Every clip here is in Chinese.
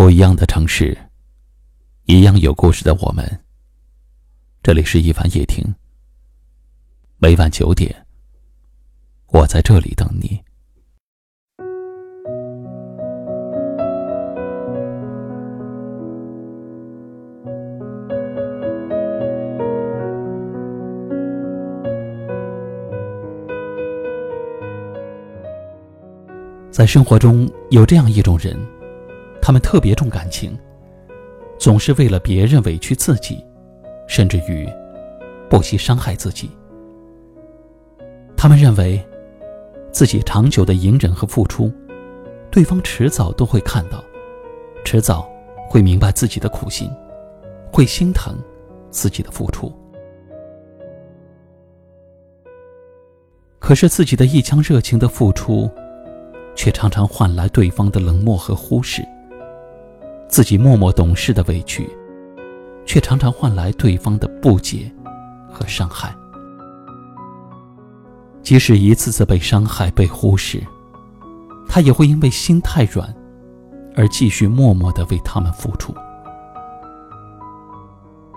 不一样的城市，一样有故事的我们。这里是一凡夜听。每晚九点，我在这里等你。在生活中，有这样一种人。他们特别重感情，总是为了别人委屈自己，甚至于不惜伤害自己。他们认为，自己长久的隐忍和付出，对方迟早都会看到，迟早会明白自己的苦心，会心疼自己的付出。可是自己的一腔热情的付出，却常常换来对方的冷漠和忽视。自己默默懂事的委屈，却常常换来对方的不解和伤害。即使一次次被伤害、被忽视，他也会因为心太软，而继续默默的为他们付出。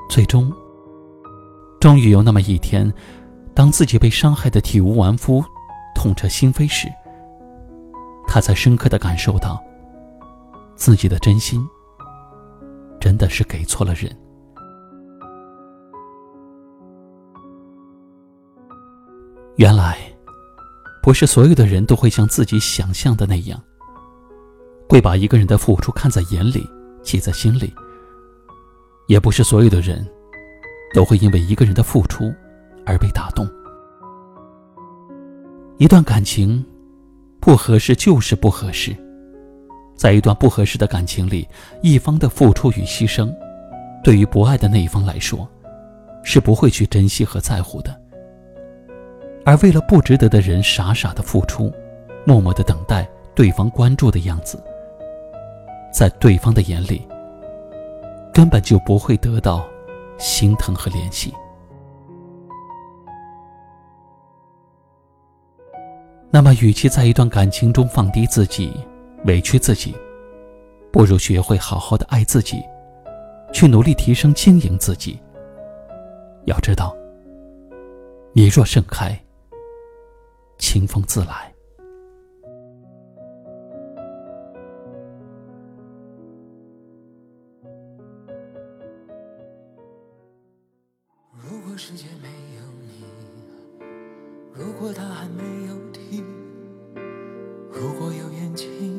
最终，终于有那么一天，当自己被伤害的体无完肤、痛彻心扉时，他才深刻的感受到自己的真心。真的是给错了人。原来，不是所有的人都会像自己想象的那样，会把一个人的付出看在眼里、记在心里。也不是所有的人，都会因为一个人的付出而被打动。一段感情，不合适就是不合适。在一段不合适的感情里，一方的付出与牺牲，对于不爱的那一方来说，是不会去珍惜和在乎的。而为了不值得的人傻傻的付出，默默的等待对方关注的样子，在对方的眼里，根本就不会得到心疼和怜惜。那么，与其在一段感情中放低自己，委屈自己，不如学会好好的爱自己，去努力提升、经营自己。要知道，你若盛开，清风自来。如果世界没有你，如果他还没有停，如果有眼睛。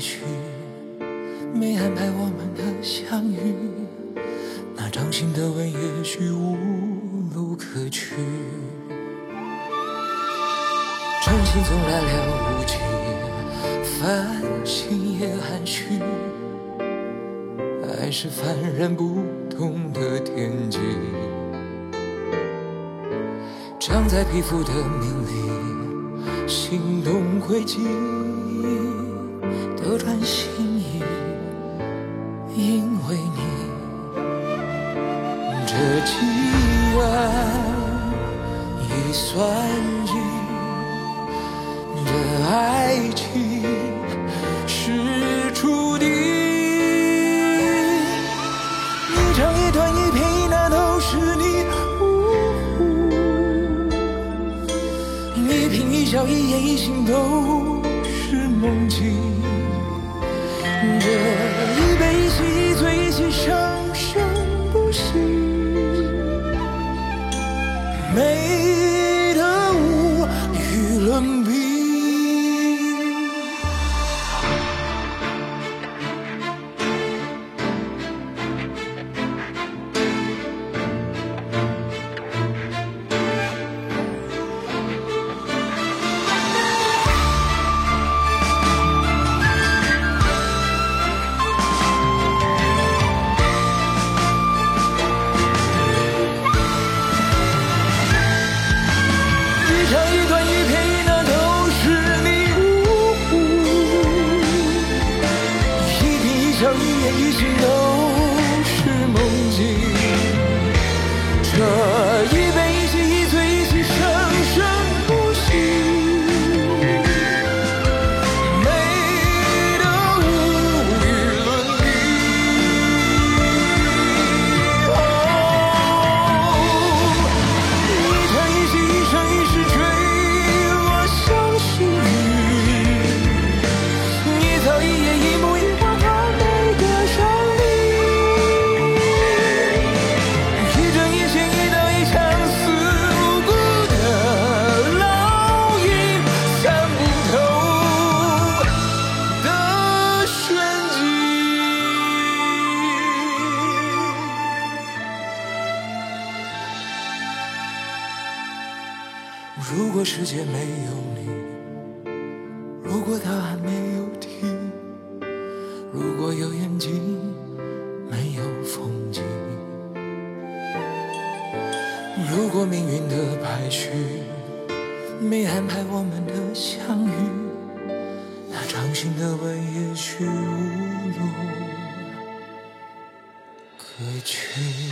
也许没安排我们的相遇，那掌心的吻也许无路可去。真心总来了无期，繁星也含蓄，爱是幡然不动的天际，长在皮肤的命里，心动轨迹。斗转星移，因为你，这几晚已算尽，这爱情是注定。一长一短一片一捺都是你，呜呼一颦一笑一言一行都是梦境。这一杯一喜一醉一醒生生不息，美得无与伦比。成年一起都如果世界没有你，如果答案没有题，如果有眼睛没有风景，如果命运的排序没安排我们的相遇，那掌心的吻也许无路可去。